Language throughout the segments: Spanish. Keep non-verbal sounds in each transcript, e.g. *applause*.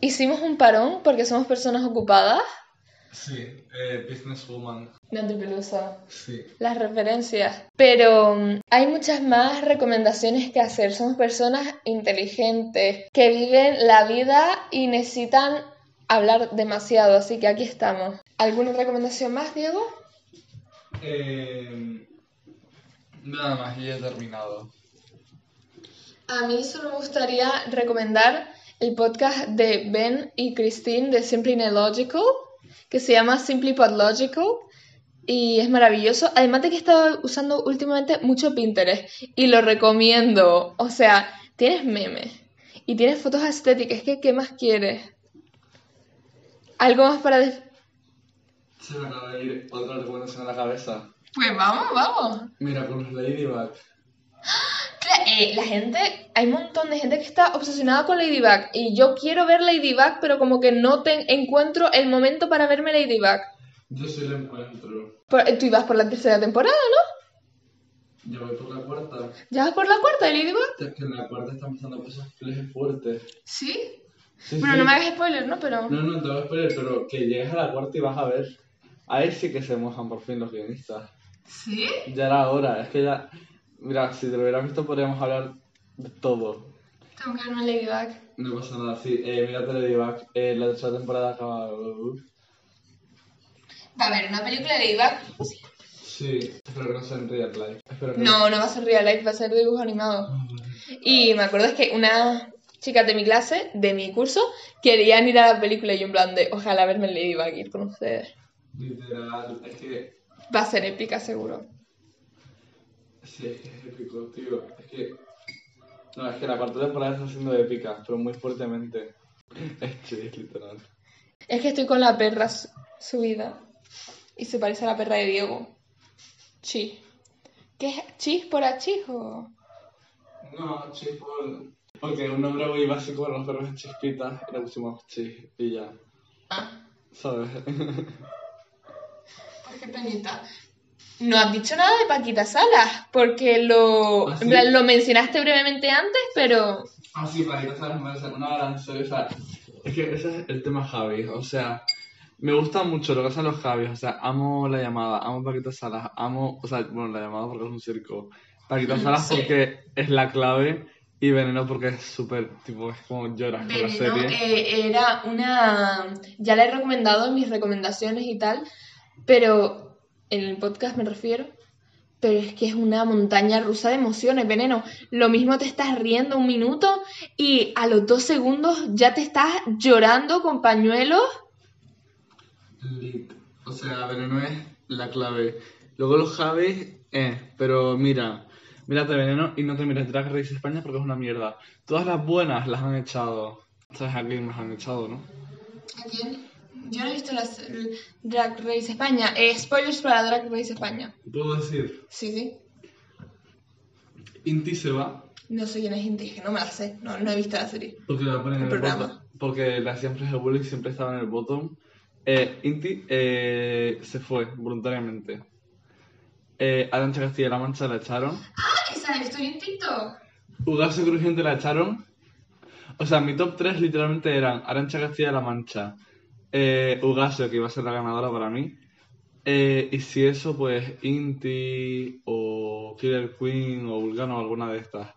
hicimos un parón porque somos personas ocupadas. Sí, eh, Businesswoman. No te pelusa. Sí. Las referencias. Pero mm, hay muchas más recomendaciones que hacer. Somos personas inteligentes que viven la vida y necesitan hablar demasiado. Así que aquí estamos. ¿Alguna recomendación más, Diego? Eh, nada más, ya he terminado. A mí solo me gustaría recomendar el podcast de Ben y Christine de Simply Logical, que se llama Simply Podlogical y es maravilloso. Además de que he estado usando últimamente mucho Pinterest y lo recomiendo. O sea, tienes memes y tienes fotos estéticas. ¿Qué, qué más quieres? ¿Algo más para? Se me acaba de ir otra la cabeza. Pues vamos, vamos. Mira, con los Ladybug. Eh, la gente, hay un montón de gente que está obsesionada con Ladybug y yo quiero ver Ladybug, pero como que no te encuentro el momento para verme Ladybug. Yo sí lo encuentro. Por- tú ibas por la tercera temporada, ¿no? Yo voy por la cuarta. ¿Ya vas por la cuarta de Ladybug? Es que en la cuarta están pasando cosas fuertes. Sí. Sí, Bueno, sí. no me hagas spoiler, ¿no? Pero... No, no, te voy a esperar, pero que llegues a la cuarta y vas a ver. Ahí sí que se mojan por fin los guionistas. ¿Sí? Ya era hora, es que ya. Mira, si te lo hubieras visto, podríamos hablar de todo. Tengo que verme Ladybug. No pasa nada, sí. Eh, mírate Ladybug. Eh, la tercera temporada acaba. ¿Va a haber una película de Ladybug? Sí, espero que no sea en real life. Espero que No, no va a ser real life, va a ser dibujo animado. Y me acuerdo es que una chica de mi clase, de mi curso, querían ir a la película y yo en plan de, ojalá verme en Ladybug ir con ustedes. Literal, es que. Va a ser épica seguro. Sí, es que es épico, tío. Es que. No, es que la cuarta temporada está siendo épica, pero muy fuertemente. *laughs* Es chis, literal. Es que estoy con la perra su- subida. Y se parece a la perra de Diego. Chis. ¿Qué es chis por achis o...? No, chis por. Porque un nombre muy básico para los perros es chispitas y le pusimos chis y ya. Ah, ¿Sabes? *laughs* pues qué penita. No has dicho nada de Paquita Salas, porque lo, ¿Ah, sí? en plan, lo mencionaste brevemente antes, pero... Ah, sí, que no sabes más, una gran en serio, o sea, es que ese es el tema Javi, o sea, me gusta mucho lo que hacen los Javis, o sea, amo la llamada, amo Paquita Salas, amo, o sea, bueno, la llamada porque es un circo, Paquita Salas Sí. porque es la clave y Veneno porque es súper, tipo, es como lloras con la Veneno serie. eh, era una... Ya la he recomendado en mis recomendaciones y tal, pero en el podcast me refiero. Pero es que es una montaña rusa de emociones, Veneno. Lo mismo te estás riendo un minuto y a los dos segundos ya te estás llorando con pañuelos. Lit. O sea, Veneno es la clave. Luego los Javis, eh, pero mira, mírate Veneno y no te mires Drag Race España porque es una mierda. Todas las buenas las han echado. ¿Sabes a quién las han echado, no? ¿A quién? Yo no he visto las el Drag Race España. Eh, spoilers para Drag Race España. Puedo decir, Sí, sí. Inti se va No sé quién es indígena, no me la sé. No, no he visto la serie. porque la ponen en El programa. bottom. Porque la hacían Fresh Bully y siempre estaba en el bottom. Eh, Inti eh, se fue voluntariamente. Eh, Arancha Castilla-La Mancha la echaron. ¡Ah! Esa la he visto yo en TikTok. Ugarse Crujiente la echaron. O sea, mi top 3 literalmente eran Arancha Castilla-La Mancha, eh, Ugase, que iba a ser la ganadora para mí, eh, y si eso, pues Inti o Killer Queen o Vulcano o alguna de estas.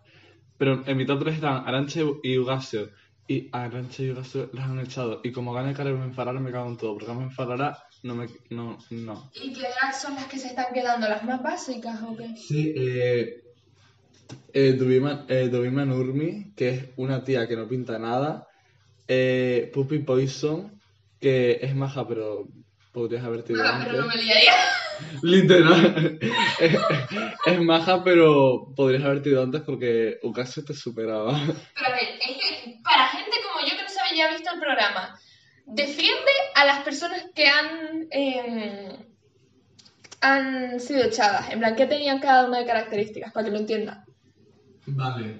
Pero en mi top 3 eran Arancha y Ugasio. Y a Arancha y Ugasio las han echado. Y como gane Carmen Farara me cago en todo. Porque Carmen Farara no me... No, no. ¿Y qué son las que se están quedando? ¿Las más básicas o qué? Sí, eh, eh, Dubima, eh, Dubima Nurmi, que es una tía que no pinta nada. Eh, Puppy Poison, que es maja, pero podrías haberte ido Ah, pero no me liaría. *laughs* Literal. es, es maja, pero podrías haberte ido antes porque Ocasio te superaba. Pero a ver, es que para gente como yo que no se había visto el programa, defiende a las personas que han, eh, han sido echadas. En plan, ¿qué tenían cada una de características? Para que lo entiendan. Vale.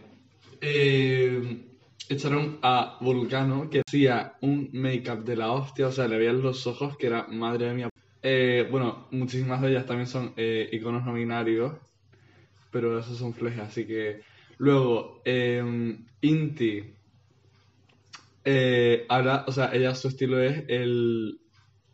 Eh, echaron a Vulcano, que hacía un make-up de la hostia, o sea, le veían los ojos, que era madre mía. Eh, bueno, muchísimas de ellas también son eh, iconos no binarios, pero esos son flejes, así que. Luego, eh, Inti eh, ahora, o sea, ella su estilo es el,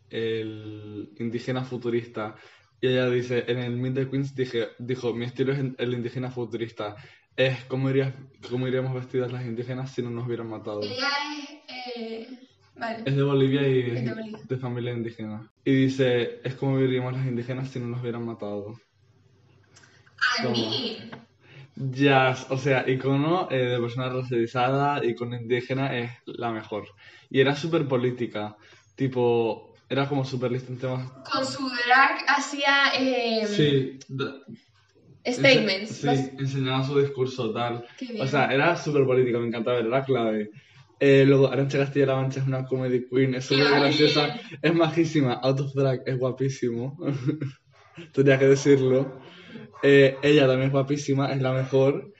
el indígena futurista. Y ella dice, en el Meet the Queens dije, dijo, mi estilo es el indígena futurista. Es cómo, irías, cómo iríamos vestidas las indígenas si no nos hubieran matado. Ella es. Eh, vale. Es de Bolivia y Es de Bolivia. de familia indígena. Y dice, es como viviríamos las indígenas si no nos hubieran matado. Toma. mean. Ya, o sea, icono eh, de persona racializada, icono indígena es la mejor. Y era súper política, tipo, era como súper lista en temas... Con su drag hacía eh, Sí, statements. Sí, Bas- enseñaba su discurso, tal. O sea, era súper política, me encantaba, era la clave. Eh, luego, Arancha Castilla-La Mancha es una comedy queen, es súper ¡Qué graciosa, es majísima. Out of Drag es guapísimo, *laughs* tenía que decirlo. Eh, ella también es guapísima, es la mejor.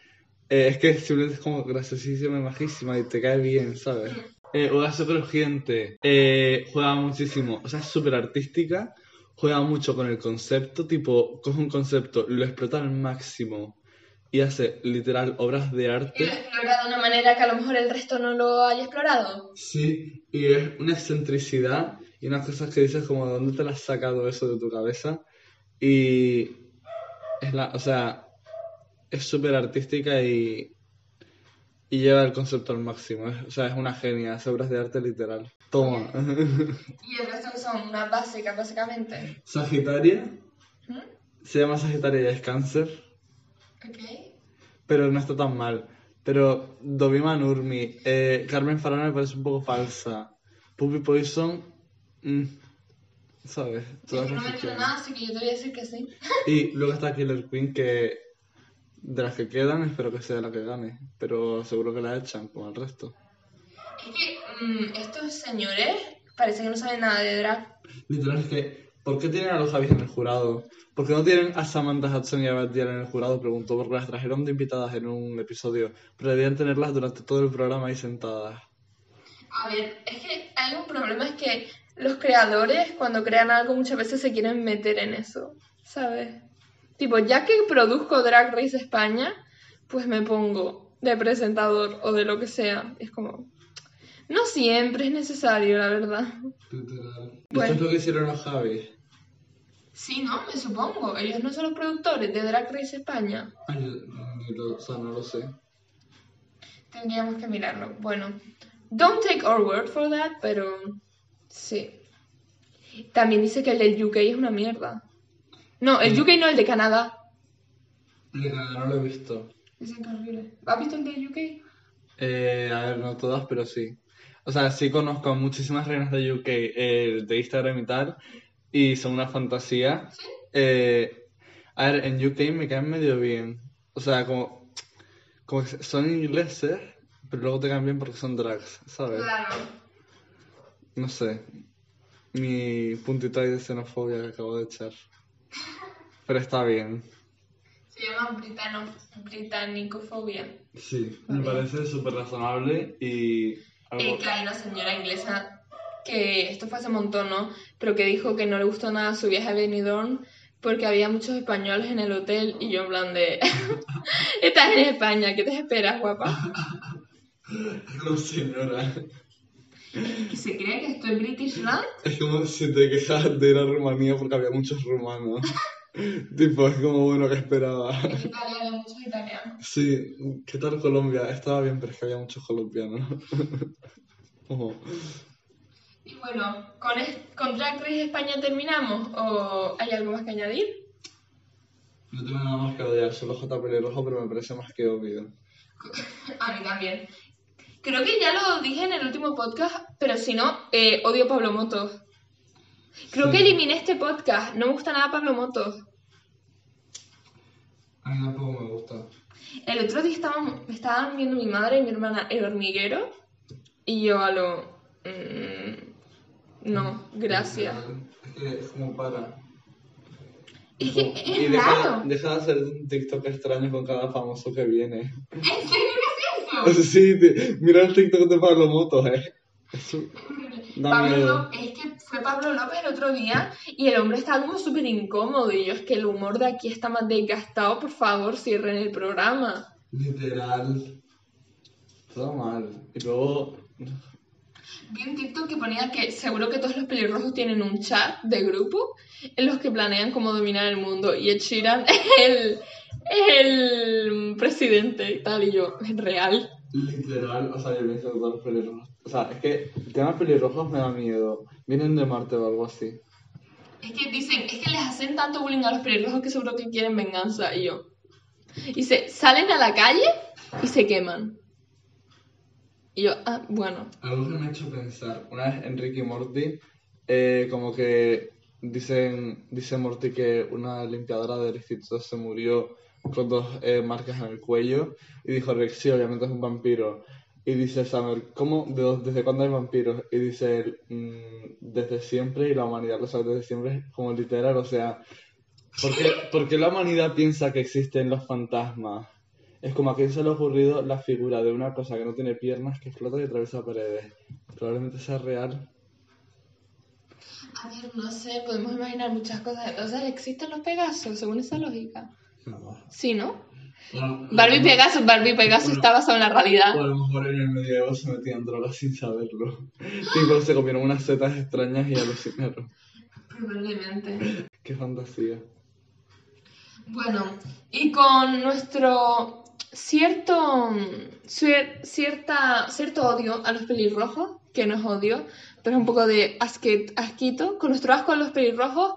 Eh, es que simplemente es como graciosísima y majísima y te cae bien, ¿sabes? Eh, Ugaso Crujiente eh, juega muchísimo, o sea, es súper artística, juega mucho con el concepto, tipo, coge un concepto, lo explota al máximo y hace literal obras de Y lo arte. explora de una manera que a lo mejor el resto no lo haya explorado. Sí, y es una excentricidad y unas cosas que dices como, ¿de dónde te las has sacado eso de tu cabeza? Y es la, o sea, es súper artística y, y lleva el concepto al máximo. es- o sea, es una genia, hace obras de arte literal. Toma. Y el resto que son unas básicas, básicamente. Sagitaria, ¿Mm? se llama Sagitaria y es cáncer, Ok. pero no está tan mal. Pero Dovima Nurmi, eh, Carmen Farana me parece un poco falsa. Puppy Poison, mm, ¿sabes? Es que no me nada, así que yo te voy a decir que sí. Y luego está Killer Queen, que de las que quedan, espero que sea la que gane. Pero seguro que la echan, como el resto. Es que mm, estos señores parece que no saben nada de drag. Literal, es que, ¿por qué tienen a los Javis en el jurado? ¿Por qué no tienen a Samantha Hudson y a Beth Dial en el jurado? Preguntó, porque las trajeron de invitadas en un episodio, pero debían tenerlas durante todo el programa ahí sentadas. A ver, es que hay un problema, es que los creadores cuando crean algo muchas veces se quieren meter en eso, ¿sabes? Tipo, ya que produzco Drag Race España, pues me pongo de presentador o de lo que sea. Es como... No siempre es necesario, la verdad. Bueno. Esto es lo que hicieron los Javis. Sí, ¿no? Me supongo. Ellos no son los productores de Drag Race España. Ay, lo- o sea, no lo sé. Tendríamos que mirarlo. Bueno, don't take our word for that, pero sí. También dice que el del UK es una mierda. No, el UK no, el de Canadá. El de Canadá no lo he visto. Es horrible. ¿Has visto el del UK? Eh, a ver, no todas, pero sí. O sea, sí conozco a muchísimas reinas de UK eh, de Instagram y tal, y son una fantasía. Eh, a ver, en UK me caen medio bien. O sea, como, como que son ingleses, pero luego te caen bien porque son drags, ¿sabes? Claro. No sé. Mi puntito ahí de xenofobia que acabo de echar. Pero está bien. Se llama britano, britanicofobia. Sí, me parece súper razonable y. Eh, que hay una señora inglesa que esto fue hace un montón, ¿no? Pero que dijo que no le gustó nada su viaje a Benidorm porque había muchos españoles en el hotel y yo en plan de... *laughs* Estás en España, ¿qué te esperas, guapa? *laughs* Como señora. Que se cree que estoy British Land. Es como si te quejas de ir a Rumanía porque había muchos rumanos. *laughs* tipo, es como bueno que esperaba. En Italia había muchos italianos. Sí, ¿qué tal Colombia? Estaba bien, pero es que había muchos colombianos. *laughs* Ojo. Y bueno, ¿con, es- ¿con Drag Race España terminamos? ¿O hay algo más que añadir? No tengo nada más que odiar, solo J pelirrojo, pero me parece más que obvio. *laughs* A mí también. Creo que ya lo dije en el último podcast, pero si no, eh, odio a Pablo Motos. Creo Sí. que eliminé este podcast. No me gusta nada Pablo Motos. A mí tampoco me gusta. El otro día estaban, estaban viendo mi madre y mi hermana El Hormiguero. Y yo a lo... mm, no, gracias. Es que es como para. Es que es y deja, raro. deja de hacer un TikTok extraño con cada famoso que viene. ¿En serio eso? *laughs* Sí, te- mira el TikTok de Pablo Motos, eh. Eso da Pablo miedo. López, es que fue Pablo López el otro día y el hombre estaba como súper incómodo y yo es que el humor de aquí está más desgastado, por favor, cierren el programa. Literal. Todo mal. Y luego. Vi un TikTok que ponía que seguro que todos los pelirrojos tienen un chat de grupo en los que planean cómo dominar el mundo. Y Ed Sheeran el, *laughs* es el presidente y tal. Y yo, es real. Literal, o sea, yo pienso que todos los pelirrojos. O sea, es que el tema pelirrojos me da miedo. Vienen de Marte o algo así. Es que dicen, es que les hacen tanto bullying a los pelirrojos que seguro que quieren venganza. Y yo. Y se salen a la calle y se queman. Y yo, ah, bueno. Algo que me ha hecho pensar, una vez en Ricky Morty, eh, como que dicen, dice Morty que una limpiadora del instituto se murió con dos eh, marcas en el cuello y dijo Rick, sí, obviamente es un vampiro. Y dice Samuel, ¿cómo? ¿De ¿Desde cuándo hay vampiros? Y dice él, "Mm, desde siempre y la humanidad lo sabe desde siempre, como literal, o sea, ¿por qué, por qué la humanidad piensa que existen los fantasmas? Es como a quién se le ha ocurrido la figura de una cosa que no tiene piernas, que flota y atraviesa paredes. Probablemente sea real. A ver, no sé, podemos imaginar muchas cosas. Entonces, ¿existen los Pegasos según esa lógica? Sí, ¿no? Bueno, Barbie Pegasus, Barbie Pegasus Bueno. está basado en la realidad. O a lo mejor en el medievo se metían drogas sin saberlo. *laughs* Tipo, se comieron unas setas extrañas y alucinaron. Probablemente. Qué fantasía. Bueno, y con nuestro cierto, cier- cierta, cierto odio a los pelirrojos, que no es odio, pero es un poco de asque- asquito, con nuestro asco a los pelirrojos,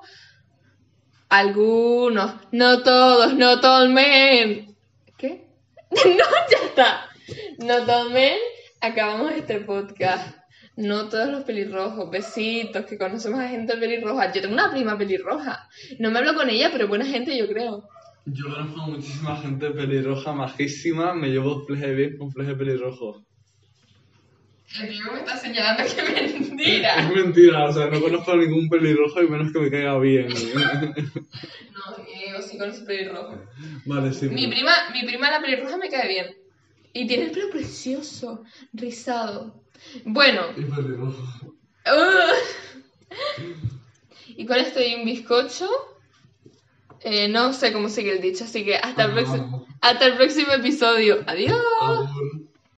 algunos, no todos, no todo el men. ¿Qué? *laughs* no, ya está. No todo el men, acabamos este podcast. No todos los pelirrojos, besitos, que conocemos a gente pelirroja. Yo tengo una prima pelirroja. No me hablo con ella, pero buena gente yo creo. Yo conozco a muchísima gente pelirroja, majísima. Me llevo fleje bien con fleje pelirrojo. El tío me está señalando que *laughs* es Es mentira. mentira, o sea, no conozco a ningún pelirrojo y menos que me caiga bien. No, yo sí conozco pelirrojo. vale, sí. Mi pero- prima, mi prima la pelirroja me cae bien. Y tiene el pelo precioso, rizado. Bueno, Y pelirrojo. uh, y con esto y un bizcocho. eh, no sé cómo sigue el dicho, así que hasta el, próximo, hasta el próximo episodio. Adiós. Adiós.